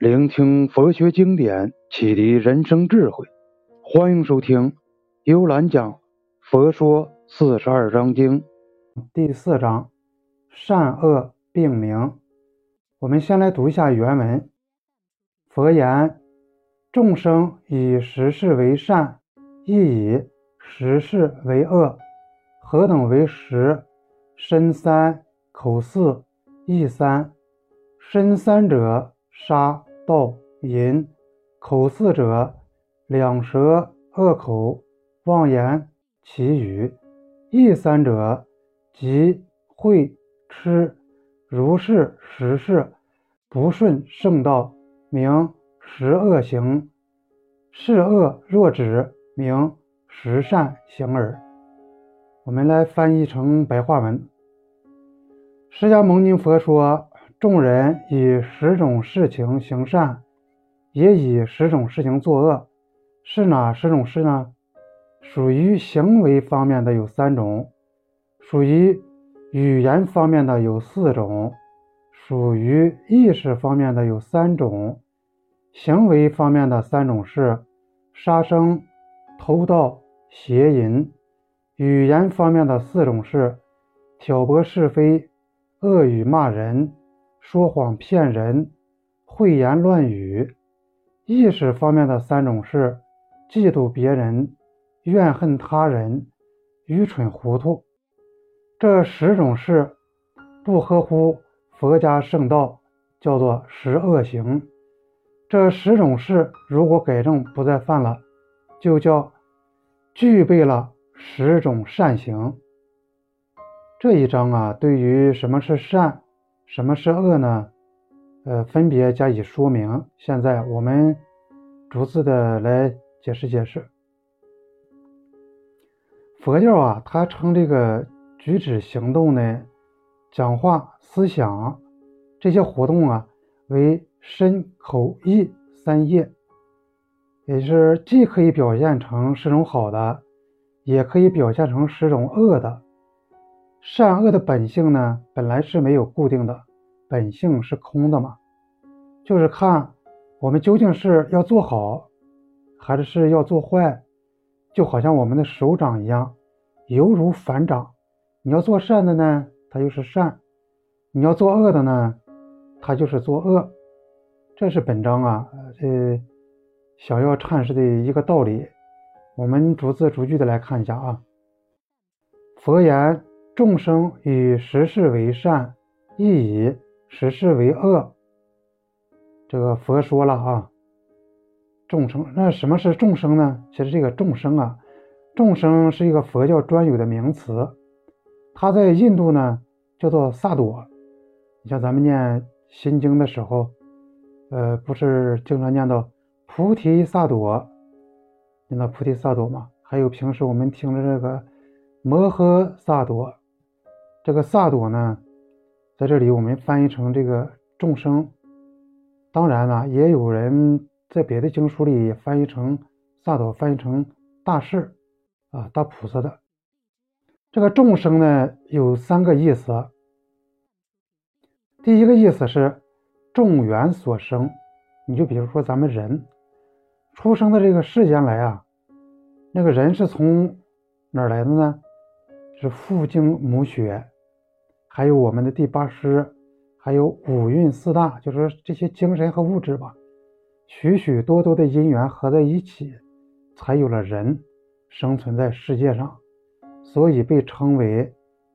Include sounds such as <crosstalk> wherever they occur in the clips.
聆听佛学经典，启迪人生智慧。欢迎收听幽兰讲《佛说四十二章经》第四章善恶并明。我们先来读一下原文。佛言：众生以十事为善，亦以十事为恶。何等为十？身三，口四，意三。身三者，杀。道淫，口四者，两舌恶口，妄言绮语；意三者，即会痴，如是十事，不顺圣道，名十恶行。是恶若止，名十善行耳。我们来翻译成白话文：释迦牟尼佛说。众人以十种事情行善，也以十种事情作恶，是哪十种事呢？属于行为方面的有三种，属于语言方面的有四种，属于意识方面的有三种。行为方面的三种是杀生、偷盗、邪淫；语言方面的四种是挑拨是非、恶语骂人。说谎骗人、秽言乱语；意识方面的三种是嫉妒别人、怨恨他人、愚蠢糊涂。这十种事不合乎佛家圣道，叫做十恶行。这十种事如果改正不再犯了，就叫具备了十种善行。这一章啊，对于什么是善？什么是恶呢？呃，分别加以说明。现在我们逐字的来解释解释。佛教啊，它称这个举止行动呢、讲话、思想这些活动啊，为身口意三业，也就是既可以表现成十种好的，也可以表现成十种恶的。善恶的本性呢，本来是没有固定的，本性是空的嘛，就是看我们究竟是要做好，还是要做坏，就好像我们的手掌一样，犹如反掌。你要做善的呢，它就是善；你要做恶的呢，它就是作恶。这是本章啊，这想要阐释的一个道理。我们逐字逐句的来看一下啊，佛言。众生以十事为善，亦以十事为恶。这个佛说了啊，众生那什么是众生呢？其实这个众生啊，众生是一个佛教专有的名词，它在印度呢叫做萨朵。你像咱们念心经的时候，呃，不是经常念到菩提萨埵，念到菩提萨埵嘛？还有平时我们听的这个摩诃萨埵。这个萨朵呢，在这里我们翻译成这个众生。当然了，也有人在别的经书里翻译成萨朵，翻译成大士啊，大菩萨的。这个众生呢，有三个意思。第一个意思是众缘所生，你就比如说咱们人出生的这个世间来啊，那个人是从哪儿来的呢？是父精母血。还有我们的第八识，还有五蕴四大，就是这些精神和物质吧，许许多多的因缘合在一起，才有了人生存在世界上，所以被称为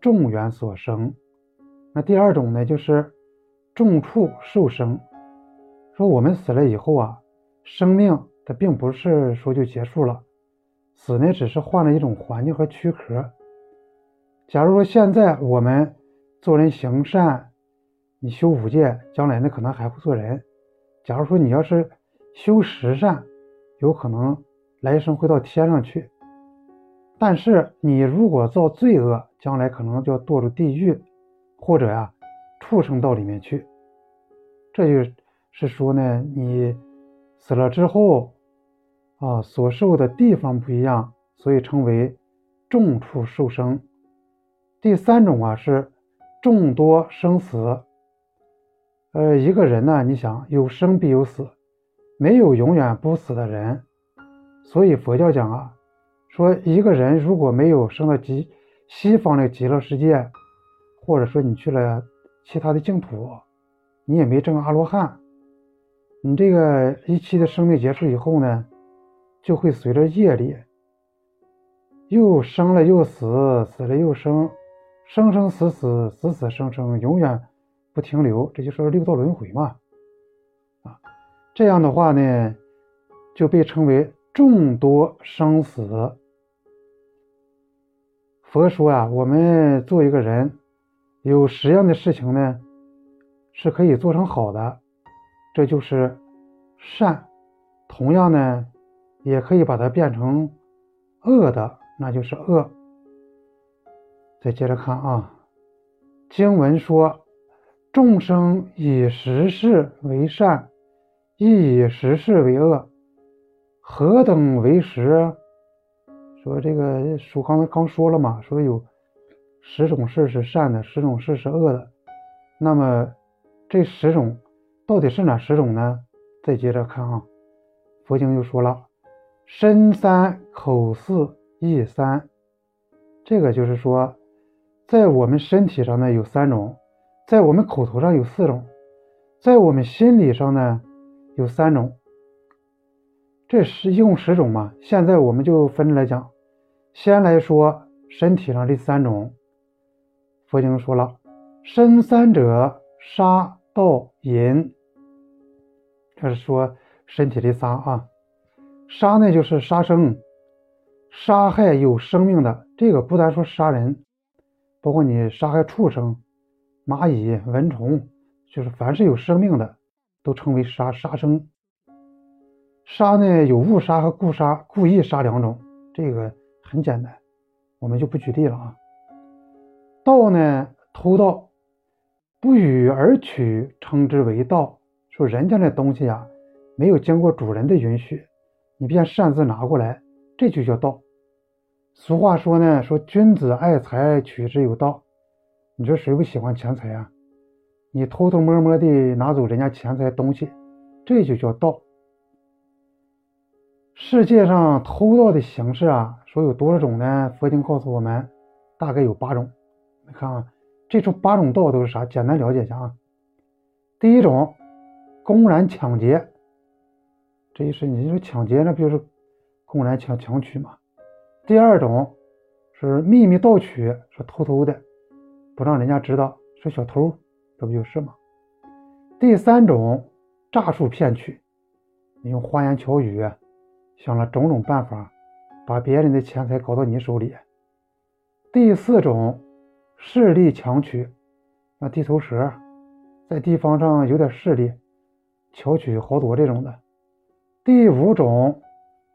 众缘所生。那第二种呢，就是众处受生，说我们死了以后啊，生命它并不是说就结束了，死呢只是换了一种环境和躯壳。假如说现在我们。做人行善，你修五戒，将来呢可能还会做人。假如说你要是修十善，有可能来生会到天上去。但是你如果造罪恶，将来可能就要堕入地狱，或者呀畜生道里面去。这就是说呢，你死了之后啊，所受的地方不一样，所以称为众处受生。第三种啊是。众多生死，呃，一个人呢，你想有生必有死，没有永远不死的人，所以佛教讲啊，说一个人如果没有升到极西方的极乐世界，或者说你去了其他的净土，你也没证阿罗汉，你这个一期的生命结束以后呢，就会随着业力，又生了又死，死了又生，生生死死，死死生生，永远。不停留，这就是六道轮回嘛，啊，这样的话呢，就被称为众多生死。佛说啊，我们做一个人，有十样的事情呢，是可以做成好的，这就是善；同样呢，也可以把它变成恶的，那就是恶。再接着看啊，经文说。众生以十事为善，亦以十事为恶，何等为十？说这个书刚才刚说了嘛，说有十种事是善的，十种事是恶的。那么这十种到底是哪十种呢？再接着看啊，佛经又说了，身三，口四，意三。这个就是说，在我们身体上呢有三种。在我们口头上有四种，在我们心理上呢有三种，这是一共十种嘛？现在我们就分着来讲，先来说身体上这三种。佛经说了，身三者，杀、盗、淫。这是说身体的杀啊。杀呢就是杀生，杀害有生命的，这个不单说杀人，包括你杀害畜生。蚂蚁、蚊虫，就是凡是有生命的，都称为杀杀生。杀呢有误杀和故杀，故意杀两种，这个很简单，我们就不举例了啊。盗呢偷盗，不与而取，称之为盗。说人家那东西啊，没有经过主人的允许，你便擅自拿过来，这就叫盗。俗话说呢，说君子爱财，取之有道。你说谁不喜欢钱财啊？你偷偷摸摸的拿走人家钱财东西，这就叫盗。世界上偷盗的形式啊，说有多少种呢？佛经告诉我们，大概有八种。你看啊，这种八种盗都是啥？简单了解一下啊。第一种，公然抢劫，这就是你说抢劫，那不就是公然抢抢取嘛？第二种是秘密盗取，是偷偷的。不让人家知道是小偷，这不就是吗？第三种诈术骗取，你用花言巧语，想了种种办法，把别人的钱财搞到你手里。第四种势力强取，那地头蛇在地方上有点势力，巧取豪夺这种的。第五种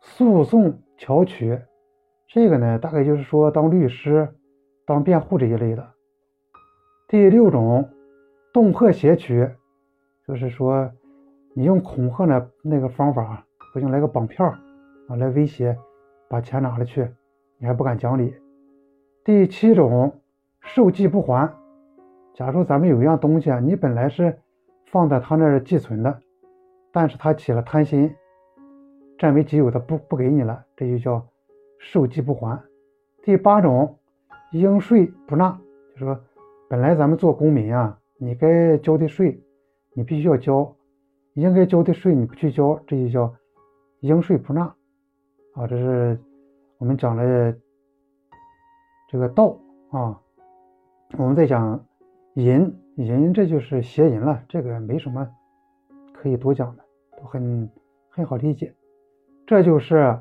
诉讼巧取，这个呢，大概就是说当律师、当辩护这一类的。第六种，恫吓挟取，就是说，你用恐吓的那个方法，不行来个绑票啊，来威胁，把钱拿了去，你还不敢讲理。第七种，受寄不还。假如咱们有一样东西啊，你本来是放在他那儿寄存的，但是他起了贪心，占为己有的不不给你了，这就叫受寄不还。第八种，应税不纳，就说。本来咱们做公民啊，你该交的税，你必须要交；应该交的税你不去交，这就叫应税不纳啊。这是我们讲的这个道啊。我们再讲淫，淫这就是邪淫了，这个没什么可以多讲的，都很很好理解。这就是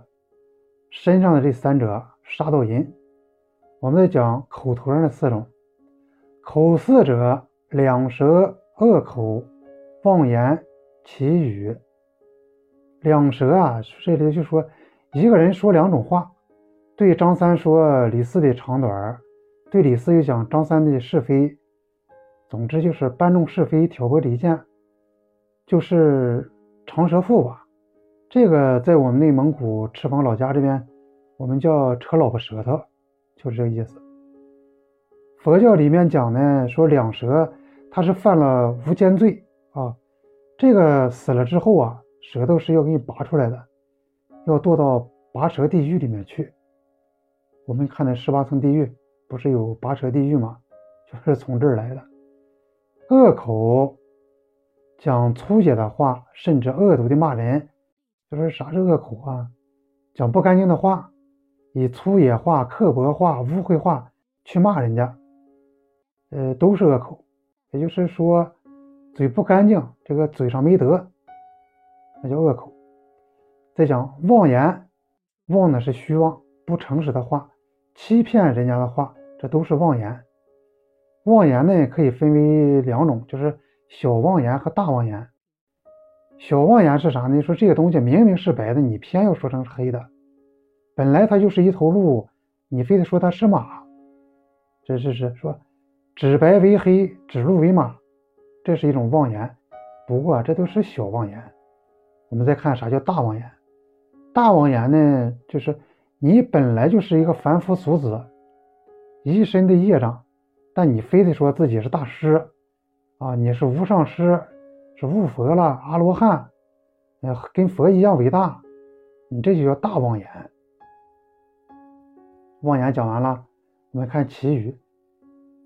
身上的这三者：杀盗淫。我们再讲口头上的四种。口四者，两舌恶口，妄言绮语。两舌啊，这里就说一个人说两种话，对张三说李四的长短，对李四又讲张三的是非。总之就是搬弄是非，挑拨离间，就是长舌妇吧。这个在我们内蒙古赤峰老家这边，我们叫扯老婆舌头，就是这个意思。佛教里面讲呢，说两舌他是犯了无间罪啊，这个死了之后啊，舌头是要给你拔出来的，要堕到拔舌地狱里面去。我们看的十八层地狱，不是有拔舌地狱吗？就是 <laughs> 从这儿来的。恶口讲粗野的话，甚至恶毒的骂人，就是啥是恶口啊？讲不干净的话，以粗野话、刻薄话、污秽话去骂人家，呃，都是恶口。也就是说，嘴不干净，这个嘴上没德，那叫恶口。再讲妄言，妄的是虚妄、不诚实的话，欺骗人家的话，这都是妄言。妄言呢，可以分为两种，就是小妄言和大妄言。小妄言是啥呢？说这个东西明明是白的，你偏要说成是黑的。本来它就是一头鹿，你非得说它是马，这是是说指白为黑，指鹿为马，这是一种妄言。不过这都是小妄言。我们再看啥叫大妄言？大妄言呢，就是你本来就是一个凡夫俗子，一身的业障，但你非得说自己是大师啊，你是无上师。是悟佛了，阿罗汉，呃，跟佛一样伟大，你这就叫大妄言。妄言讲完了，我们看祈语。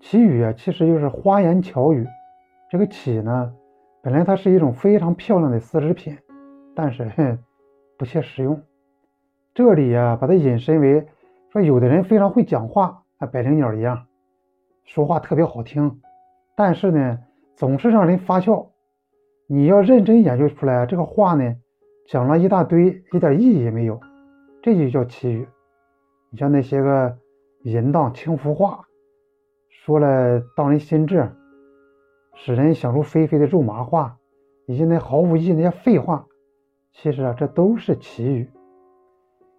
祈语啊，其实就是花言巧语。这个祈呢，本来它是一种非常漂亮的丝织品，但是哼，不切实用。这里呀，把它引申为说，有的人非常会讲话，像百灵鸟一样，说话特别好听，但是呢，总是让人发笑。你要认真研究出来，这个话呢，讲了一大堆，一点意义也没有，这就叫奇语。你像那些个淫荡轻浮话，说了荡人心智，使人想入非非的肉麻话，以及那毫无意义那些废话，其实啊，这都是奇语。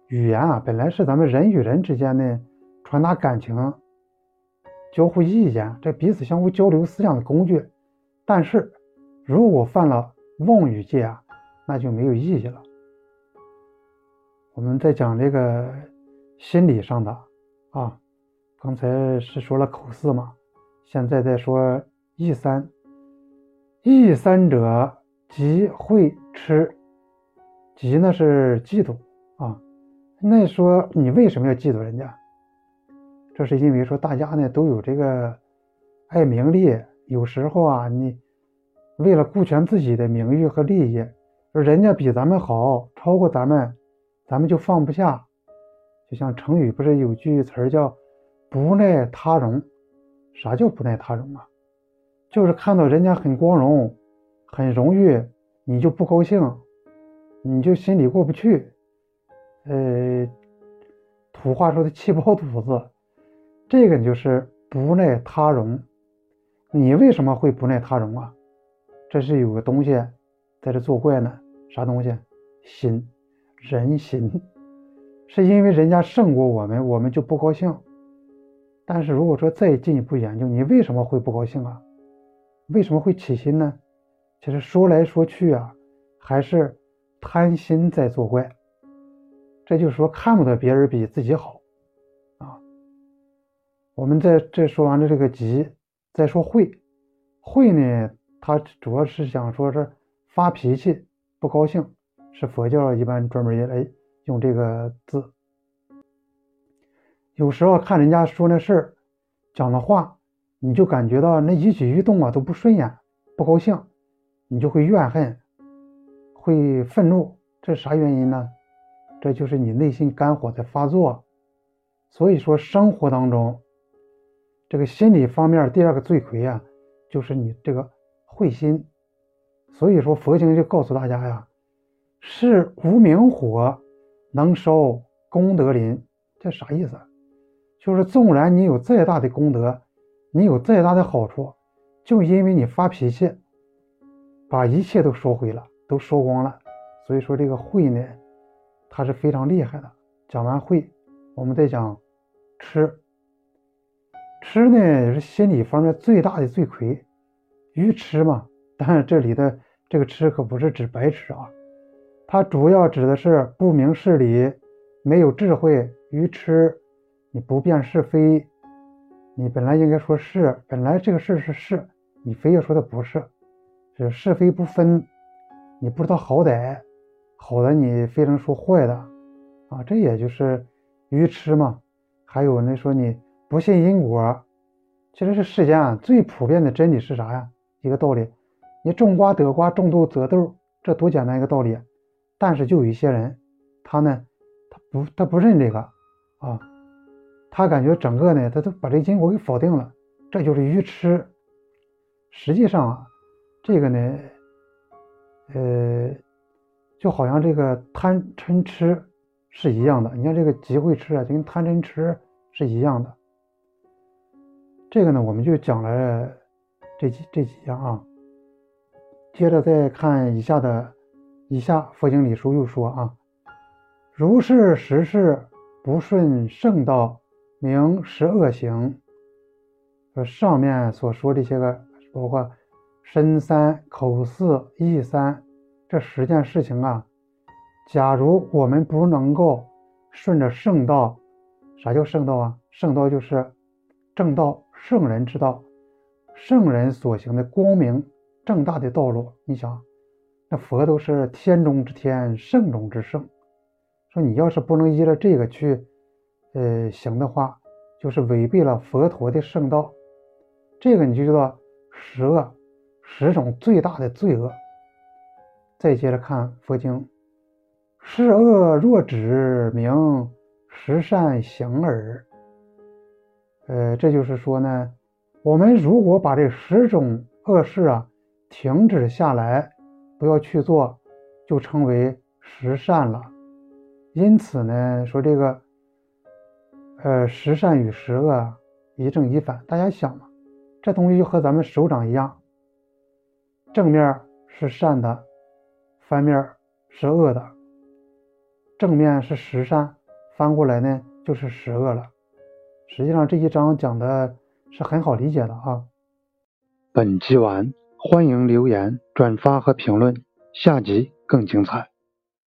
语言啊，本来是咱们人与人之间的传达感情、交互意见、这彼此相互交流思想的工具，但是。如果犯了妄语戒啊，那就没有意义了。我们在讲这个心理上的啊，刚才是说了口四嘛，现在再说意三。意三者，即会吃，即呢是嫉妒啊。那说你为什么要嫉妒人家？这是因为说大家呢都有这个爱名利，有时候啊你。为了顾全自己的名誉和利益，说人家比咱们好，超过咱们，咱们就放不下。就像成语不是有句词儿叫“不耐他荣”？啥叫不耐他荣啊？就是看到人家很光荣、很荣誉，你就不高兴，你就心里过不去。呃，土话说的气包肚子，这个就是不耐他荣。你为什么会不耐他荣啊？这是有个东西在这作怪呢，啥东西？心，人心，是因为人家胜过我们，我们就不高兴。但是如果说再进一步研究，你为什么会不高兴啊？为什么会起心呢？其实说来说去啊，还是贪心在作怪。这就是说看不得别人比自己好啊。我们在这说完了这个急，再说会，会呢？他主要是想说是发脾气、不高兴，是佛教一般专门也来用这个字。有时候看人家说那事儿、讲的话，你就感觉到那一举一动啊都不顺眼、不高兴，你就会怨恨、会愤怒。这啥原因呢？这就是你内心肝火在发作。所以说，生活当中这个心理方面第二个罪魁啊，就是你这个。慧心，所以说佛经就告诉大家呀，是无名火能烧功德林，这啥意思？就是纵然你有再大的功德，你有再大的好处，就因为你发脾气，把一切都烧毁了，都烧光了。所以说这个慧呢，它是非常厉害的。讲完慧，我们再讲吃，吃呢也是心理方面最大的罪魁。愚痴嘛，但是这里的这个痴可不是指白痴啊，它主要指的是不明事理，没有智慧，愚痴，你不辨是非，你本来应该说是，本来这个事是是，你非要说它不是，是是非不分，你不知道好歹，好的你非能说坏的啊，这也就是愚痴嘛。还有那说你不信因果，其实是世间啊最普遍的真理是啥呀？一个道理，你种瓜得瓜，种豆得豆，这多简单一个道理。但是就有一些人，他呢，他不他不认这个啊，他感觉整个呢，他都把这因果给否定了，这就是愚痴。实际上啊，这个呢，呃，就好像这个贪嗔痴。是一样的，你看这个集会吃啊，就跟贪嗔痴是一样的。这个呢，我们就讲了这几这几样啊。接着再看以下的，以下佛经里书又说啊，如是十事不顺圣道，名十恶行。说上面所说这些个，包括身三、口四、意三这十件事情啊。假如我们不能够顺着圣道，啥叫圣道啊？圣道就是正道、圣人之道，圣人所行的光明正大的道路。你想，那佛都是天中之天，圣中之圣。说你要是不能依着这个去，呃，行的话，就是违背了佛陀的圣道。这个你就知道十恶，十种最大的罪恶。再接着看佛经。是恶若止，名十善行耳。呃，这就是说呢，我们如果把这十种恶事啊停止下来，不要去做，就称为十善了。因此呢，说这个，呃，十善与十恶一正一反。大家想嘛，这东西就和咱们手掌一样，正面是善的，反面是恶的。正面是十善，翻过来呢就是十恶了。实际上这一章讲的是很好理解的啊。本集完，欢迎留言、转发和评论，下集更精彩。